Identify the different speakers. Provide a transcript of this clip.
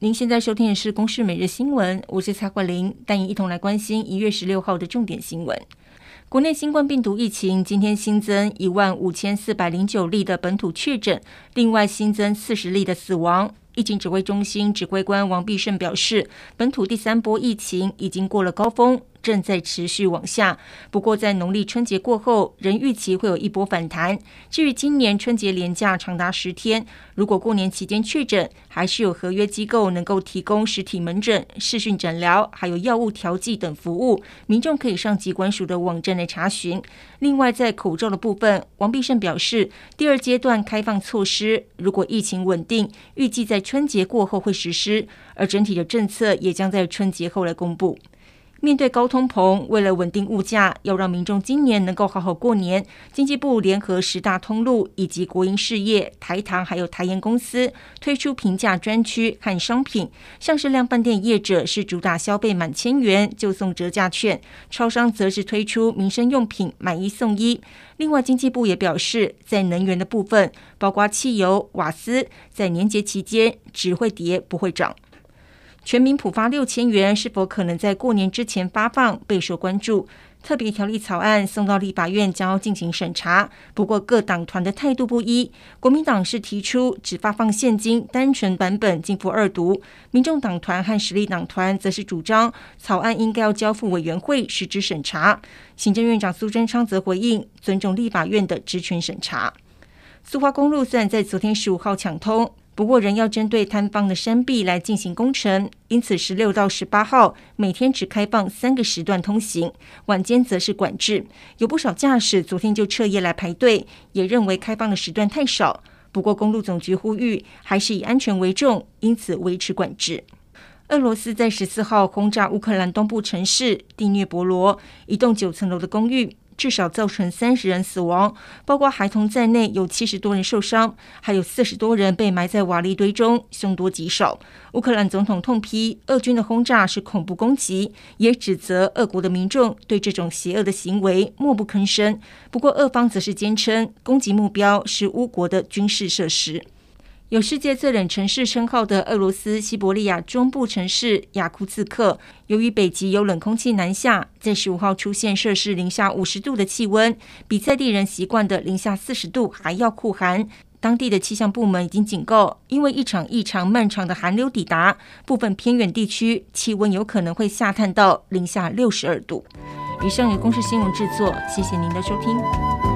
Speaker 1: 您现在收听的是《公视每日新闻》，我是蔡慧玲，带您一同来关心一月十六号的重点新闻。国内新冠病毒疫情今天新增一万五千四百零九例的本土确诊，另外新增四十例的死亡。疫情指挥中心指挥官王必胜表示，本土第三波疫情已经过了高峰。正在持续往下，不过在农历春节过后，仍预期会有一波反弹。至于今年春节连假长达十天，如果过年期间确诊，还是有合约机构能够提供实体门诊、视讯诊疗，还有药物调剂等服务，民众可以上疾管署的网站来查询。另外，在口罩的部分，王必胜表示，第二阶段开放措施如果疫情稳定，预计在春节过后会实施，而整体的政策也将在春节后来公布。面对高通膨，为了稳定物价，要让民众今年能够好好过年，经济部联合十大通路以及国营事业、台糖还有台盐公司推出平价专区和商品，像是量贩店业者是主打消费满千元就送折价券，超商则是推出民生用品买一送一。另外，经济部也表示，在能源的部分，包括汽油、瓦斯，在年节期间只会跌不会涨。全民普发六千元是否可能在过年之前发放，备受关注。特别条例草案送到立法院将要进行审查，不过各党团的态度不一。国民党是提出只发放现金单纯版本进覆二读，民众党团和实力党团则是主张草案应该要交付委员会实质审查。行政院长苏贞昌则回应尊重立法院的职权审查。苏花公路虽然在昨天十五号抢通。不过，仍要针对坍方的山壁来进行工程，因此十六到十八号每天只开放三个时段通行，晚间则是管制。有不少驾驶昨天就彻夜来排队，也认为开放的时段太少。不过，公路总局呼吁还是以安全为重，因此维持管制。俄罗斯在十四号轰炸乌克兰东部城市第聂伯罗一栋九层楼的公寓。至少造成三十人死亡，包括孩童在内，有七十多人受伤，还有四十多人被埋在瓦砾堆中，凶多吉少。乌克兰总统痛批俄军的轰炸是恐怖攻击，也指责俄国的民众对这种邪恶的行为默不吭声。不过，俄方则是坚称攻击目标是乌国的军事设施。有世界最冷城市称号的俄罗斯西伯利亚中部城市雅库茨克，由于北极有冷空气南下，在十五号出现摄氏零下五十度的气温，比在地人习惯的零下四十度还要酷寒。当地的气象部门已经警告，因为一场异常漫长的寒流抵达，部分偏远地区气温有可能会下探到零下六十二度。以上由公视新闻制作，谢谢您的收听。